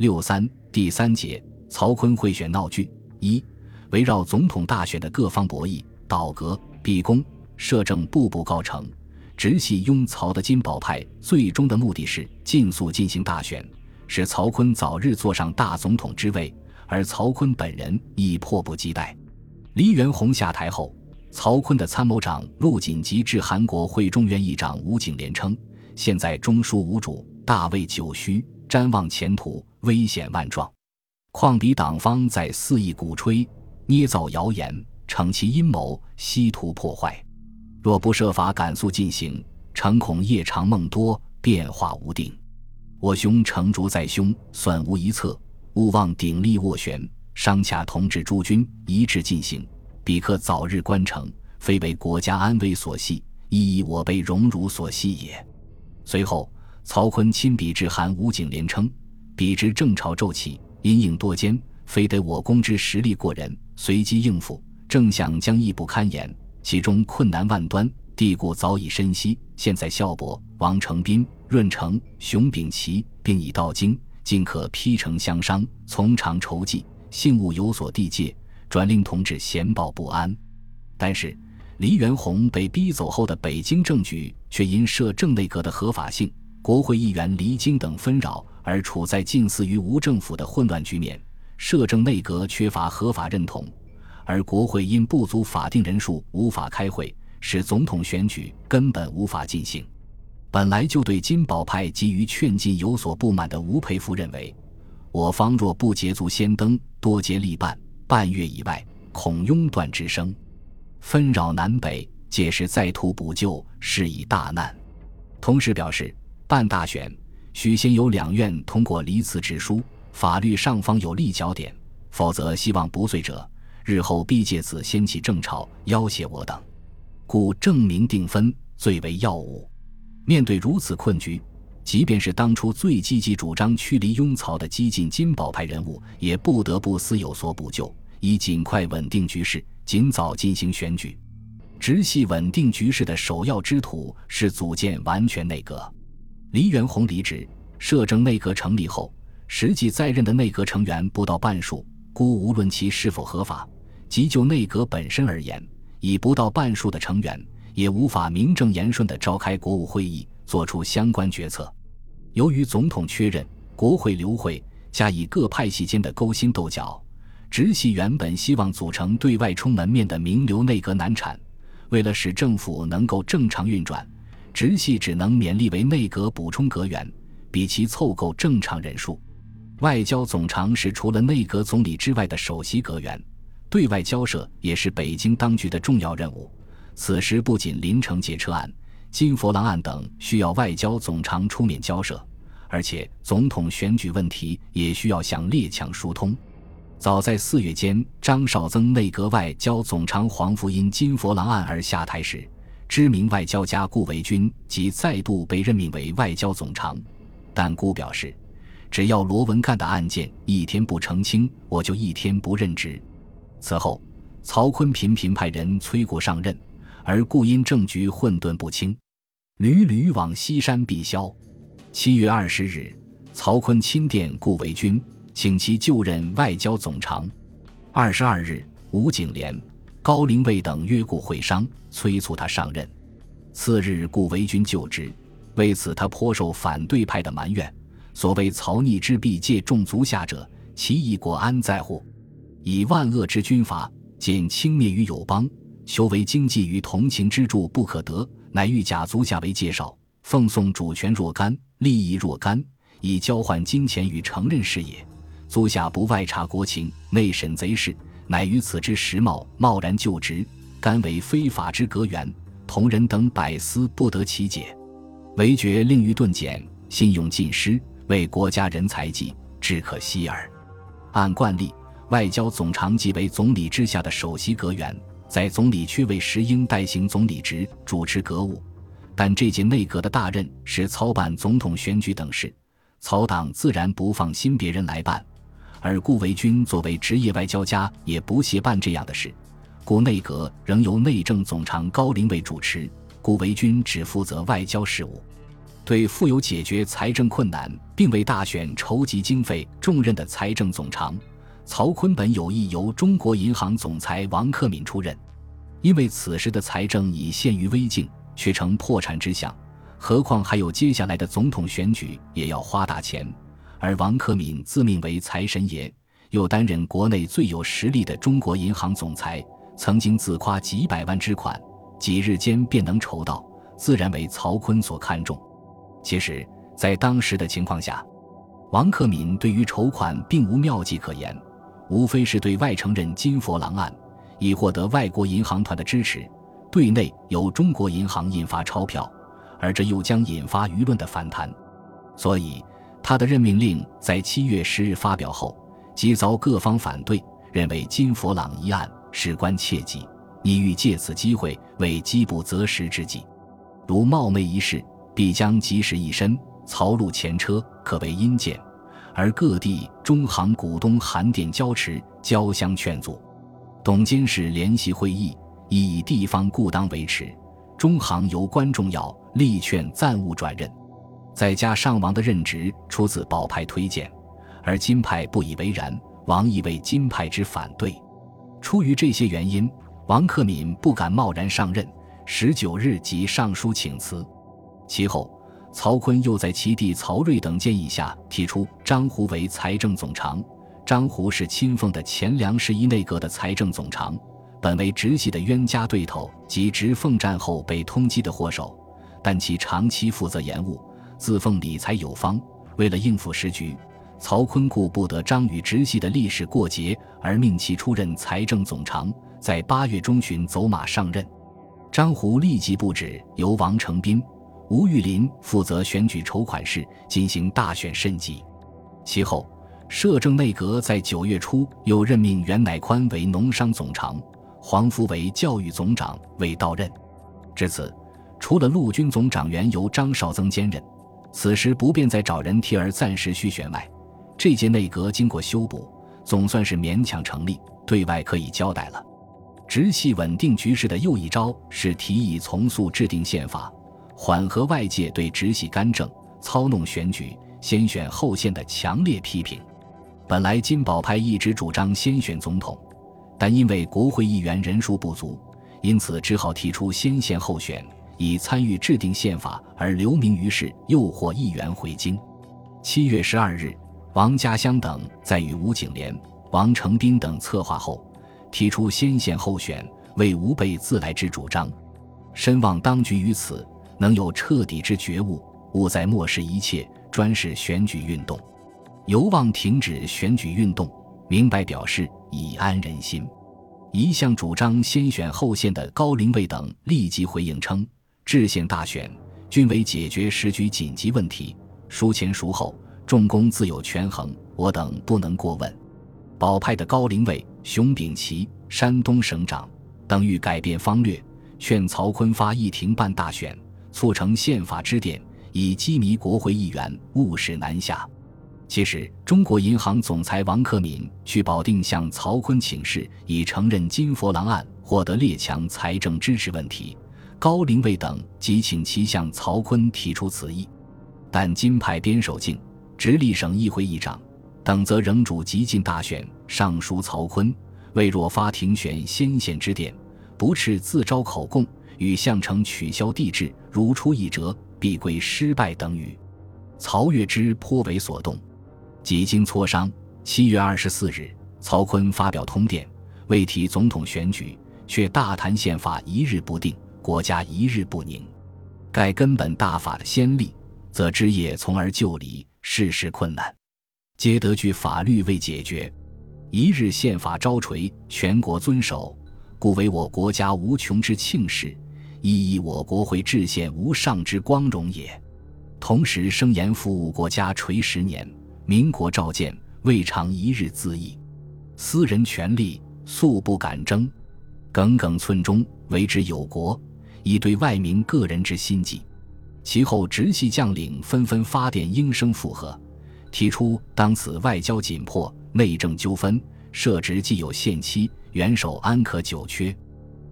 六三第三节，曹锟会选闹剧一，围绕总统大选的各方博弈、倒戈、逼宫、摄政步步高成。直系拥曹的金宝派最终的目的是尽速进行大选，使曹锟早日坐上大总统之位，而曹锟本人亦迫不及待。黎元洪下台后，曹锟的参谋长陆锦吉致韩国会中原议长吴景莲称：“现在中枢无主，大位久虚，瞻望前途危险万状，况彼党方在肆意鼓吹、捏造谣言，逞其阴谋，稀图破坏。”若不设法赶速进行，诚恐夜长梦多，变化无定。我兄成竹在胸，算无一策，勿忘鼎力斡旋，商洽同治诸君，一致进行，彼可早日关城，非为国家安危所系，亦以我辈荣辱所系也。随后，曹锟亲笔致函吴景莲称：“彼之正朝骤起，阴影多艰，非得我攻之实力过人，随机应付，正想将亦不堪言。”其中困难万端，地故早已深悉。现在孝伯、王承斌、润成、熊秉琦并已到京，尽可披城相商，从长筹计，幸勿有所地界，转令同志闲抱不安。但是，黎元洪被逼走后的北京政局，却因摄政内阁的合法性、国会议员离京等纷扰，而处在近似于无政府的混乱局面。摄政内阁缺乏合法认同。而国会因不足法定人数无法开会，使总统选举根本无法进行。本来就对金宝派急于劝进有所不满的吴培福认为，我方若不捷足先登，多接力办，半月以外，恐拥断之声，纷扰南北，届时再图补救，是以大难。同时表示，办大选需先由两院通过离辞职书，法律上方有立脚点，否则希望不遂者。日后必借此掀起正潮，要挟我等，故正明定分最为要务。面对如此困局，即便是当初最积极主张驱离拥曹的激进金宝派人物，也不得不思有所补救，以尽快稳定局势，尽早进行选举。直系稳定局势的首要之途是组建完全内阁。黎元洪离职，摄政内阁成立后，实际在任的内阁成员不到半数。故无论其是否合法，即就内阁本身而言，以不到半数的成员也无法名正言顺地召开国务会议，作出相关决策。由于总统缺任，国会流会，加以各派系间的勾心斗角，直系原本希望组成对外充门面的名流内阁难产。为了使政府能够正常运转，直系只能勉力为内阁补充阁员，比其凑够正常人数。外交总长是除了内阁总理之外的首席阁员，对外交涉也是北京当局的重要任务。此时不仅林城劫车案、金佛郎案等需要外交总长出面交涉，而且总统选举问题也需要向列强疏通。早在四月间，张绍曾内阁外交总长黄福因金佛郎案而下台时，知名外交家顾维钧即再度被任命为外交总长，但顾表示。只要罗文干的案件一天不澄清，我就一天不任职。此后，曹锟频频派人催顾上任，而顾因政局混沌不清，屡屡往西山避消。七月二十日，曹锟亲电顾维钧，请其就任外交总长。二十二日，吴景莲、高陵卫等约顾会商，催促他上任。次日，顾维钧就职，为此他颇受反对派的埋怨。所谓曹逆之弊，借重足下者，其义国安在乎？以万恶之军阀，仅轻蔑于友邦，求为经济与同情之助不可得，乃欲假足下为介绍，奉送主权若干，利益若干，以交换金钱与承认事也。足下不外察国情，内审贼事，乃于此之时髦，贸然就职，甘为非法之阁员，同人等百思不得其解，惟觉令欲顿减，信用尽失。为国家人才济，只可惜耳。按惯例，外交总长即为总理之下的首席阁员，在总理缺位时应代行总理职，主持阁务。但这届内阁的大任是操办总统选举等事，曹党自然不放心别人来办。而顾维钧作为职业外交家，也不屑办这样的事。故内阁仍由内政总长高凌卫主持，顾维钧只负责外交事务。对负有解决财政困难并为大选筹集经费重任的财政总长曹锟本有意由中国银行总裁王克敏出任，因为此时的财政已陷于危境，却成破产之象。何况还有接下来的总统选举，也要花大钱。而王克敏自命为财神爷，又担任国内最有实力的中国银行总裁，曾经自夸几百万之款，几日间便能筹到，自然为曹锟所看重。其实，在当时的情况下，王克敏对于筹款并无妙计可言，无非是对外承认金佛郎案，以获得外国银行团的支持；对内由中国银行印发钞票，而这又将引发舆论的反弹。所以，他的任命令在七月十日发表后，即遭各方反对，认为金佛朗一案事关切忌，意欲借此机会为饥不择食之计，如冒昧一事。必将及时一身，曹路前车，可谓阴间。而各地中行股东函电交持，交相劝阻。董监事联席会议，亦以地方故当维持。中行由关重要，力劝暂勿转任。再加上王的任职出自保派推荐，而金派不以为然，王亦为金派之反对。出于这些原因，王克敏不敢贸然上任。十九日即上书请辞。其后，曹锟又在其弟曹睿等建议下提出张胡为财政总长。张胡是亲奉的前梁十一内阁的财政总长，本为直系的冤家对头及直奉战后被通缉的祸首，但其长期负责延误，自奉理财有方。为了应付时局，曹锟顾不得张与直系的历史过节，而命其出任财政总长，在八月中旬走马上任。张胡立即布置由王承斌。吴玉林负责选举筹款事，进行大选审计。其后，摄政内阁在九月初又任命袁乃宽为农商总长，黄福为教育总长，未到任。至此，除了陆军总长员由张绍曾兼任，此时不便再找人替而暂时续选外，这届内阁经过修补，总算是勉强成立，对外可以交代了。直系稳定局势的又一招是提议从速制定宪法。缓和外界对直系干政、操弄选举、先选后宪的强烈批评。本来金宝派一直主张先选总统，但因为国会议员人数不足，因此只好提出先宪后选，以参与制定宪法而留名于世，诱惑议员回京。七月十二日，王家乡等在与吴景莲、王承斌等策划后，提出先宪后选为吾辈自来之主张，深望当局于此。能有彻底之觉悟，勿再漠视一切，专事选举运动，犹望停止选举运动，明白表示以安人心。一向主张先选后宪的高龄卫等立即回应称：制宪大选均为解决时局紧急问题，孰前孰后，众公自有权衡，我等不能过问。保派的高龄卫、熊秉琦山东省长等欲改变方略，劝曹锟发议庭办大选。促成宪法之典，以激迷国会议员，务使南下。其实，中国银行总裁王克敏去保定向曹锟请示，以承认金佛郎案获得列强财政支持问题。高陵卫等即请其向曹锟提出此意，但金派边守敬、直隶省议会议长等则仍主极进大选，上书曹锟，为若发庭选先贤之典，不啻自招口供。与项城取消帝制，如出一辙，必归失败等语。曹月之颇为所动，几经磋商，七月二十四日，曹锟发表通电，未提总统选举，却大谈宪法一日不定，国家一日不宁。盖根本大法的先例，则枝叶从而就理，事事困难，皆得据法律未解决。一日宪法招垂，全国遵守，故为我国家无穷之庆事。亦以我国会制宪无上之光荣也。同时声言服务国家垂十年，民国召见未尝一日自缢。私人权利素不敢争，耿耿寸中为之有国，以对外民个人之心计。其后直系将领纷纷发电应声附和，提出当此外交紧迫，内政纠纷，设职既有限期，元首安可久缺？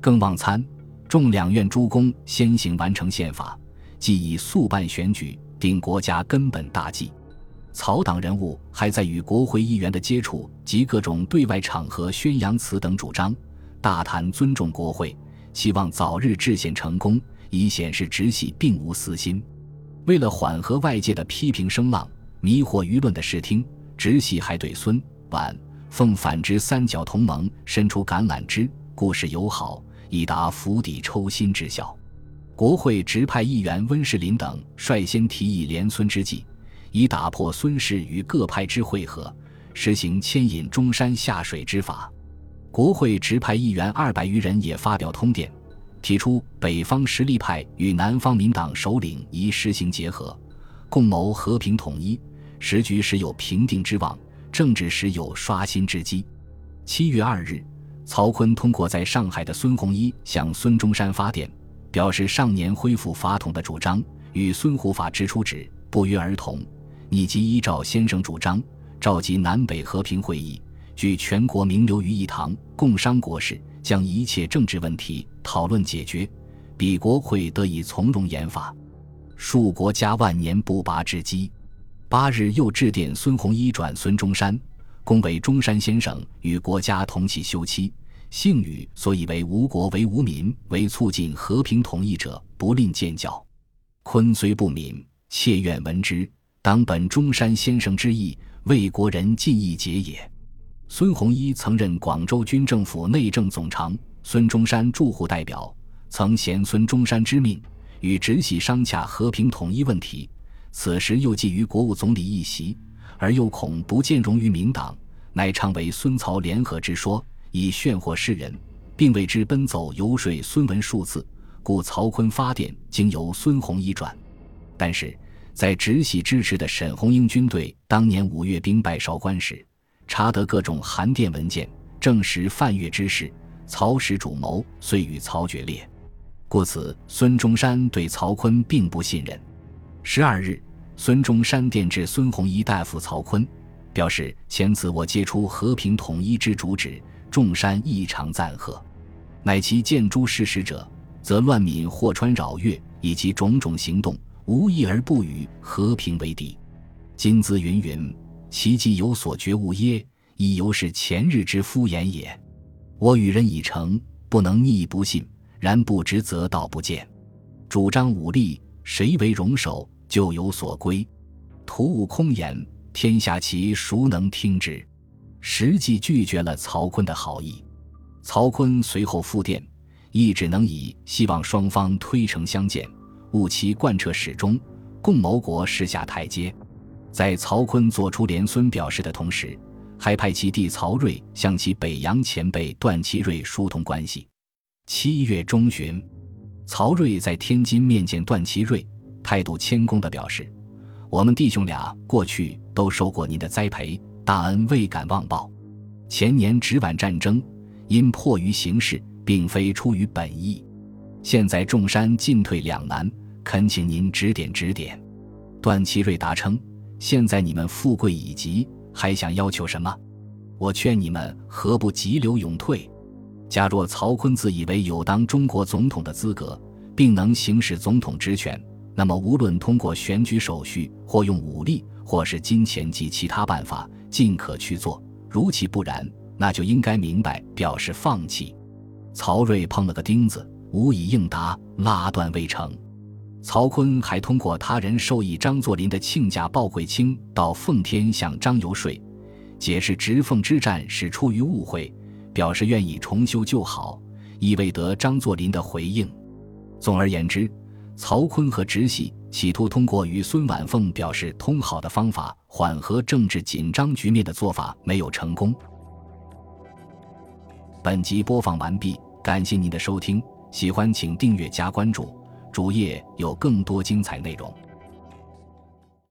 更望参。众两院诸公先行完成宪法，即以速办选举，定国家根本大计。曹党人物还在与国会议员的接触及各种对外场合宣扬此等主张，大谈尊重国会，希望早日制宪成功，以显示直系并无私心。为了缓和外界的批评声浪，迷惑舆论的视听，直系还对孙皖奉反之三角同盟伸出橄榄枝，故事友好，以达釜底抽薪之效。国会直派议员温世林等率先提议联孙之计。以打破孙氏与各派之会合，实行牵引中山下水之法。国会直派议员二百余人也发表通电，提出北方实力派与南方民党首领宜实行结合，共谋和平统一。时局时有平定之望，政治时有刷新之机。七月二日，曹锟通过在上海的孙洪一向孙中山发电，表示上年恢复法统的主张与孙胡法之初旨不约而同。以及依照先生主张，召集南北和平会议，聚全国名流于一堂，共商国事，将一切政治问题讨论解决，彼国会得以从容研法，树国家万年不拔之基。八日又致电孙洪一转孙中山，恭为中山先生与国家同起休戚，幸与所以为无国为无民为促进和平统一者不吝见教。坤虽不敏，妾愿闻之。当本中山先生之意，为国人尽义节也。孙洪一曾任广州军政府内政总长，孙中山驻沪代表，曾衔孙中山之命，与直系商洽和平统一问题。此时又觊觎国务总理一席，而又恐不见容于民党，乃常为孙曹联合之说，以炫惑世人，并为之奔走游说孙文数次。故曹锟发电，经由孙洪一转，但是。在直系支持的沈鸿英军队当年五月兵败韶关时，查得各种函电文件，证实范越之事，曹使主谋，遂与曹决裂。故此，孙中山对曹锟并不信任。十二日，孙中山电致孙洪一大夫曹锟，表示前次我接出和平统一之主旨，众山异常赞贺，乃其见诸事实者，则乱民祸川扰越，以及种种行动。无一而不与和平为敌，今兹云云，其既有所觉悟耶？亦犹是前日之敷衍也。我与人已成，不能逆不信。然不执则道不见。主张武力，谁为容首，就有所归。徒悟空言，天下其孰能听之？实际拒绝了曹锟的好意。曹锟随后复电，亦只能以希望双方推诚相见。务其贯彻始终，共谋国事下台阶。在曹锟做出连孙表示的同时，还派其弟曹睿向其北洋前辈段祺瑞疏通关系。七月中旬，曹睿在天津面见段祺瑞，态度谦恭地表示：“我们弟兄俩过去都受过您的栽培，大恩未敢忘报。前年直皖战争，因迫于形势，并非出于本意。现在众山进退两难。”恳请您指点指点。段祺瑞答称：“现在你们富贵已极，还想要求什么？我劝你们何不急流勇退？假若曹锟自以为有当中国总统的资格，并能行使总统职权，那么无论通过选举手续，或用武力，或是金钱及其他办法，尽可去做。如其不然，那就应该明白表示放弃。”曹睿碰了个钉子，无以应答，拉断未成。曹锟还通过他人授意张作霖的亲家鲍贵卿到奉天向张游说，解释直奉之战是出于误会，表示愿意重修旧好，亦未得张作霖的回应。总而言之，曹锟和直系企图通过与孙婉凤表示通好的方法缓和政治紧张局面的做法没有成功。本集播放完毕，感谢您的收听，喜欢请订阅加关注。主页有更多精彩内容。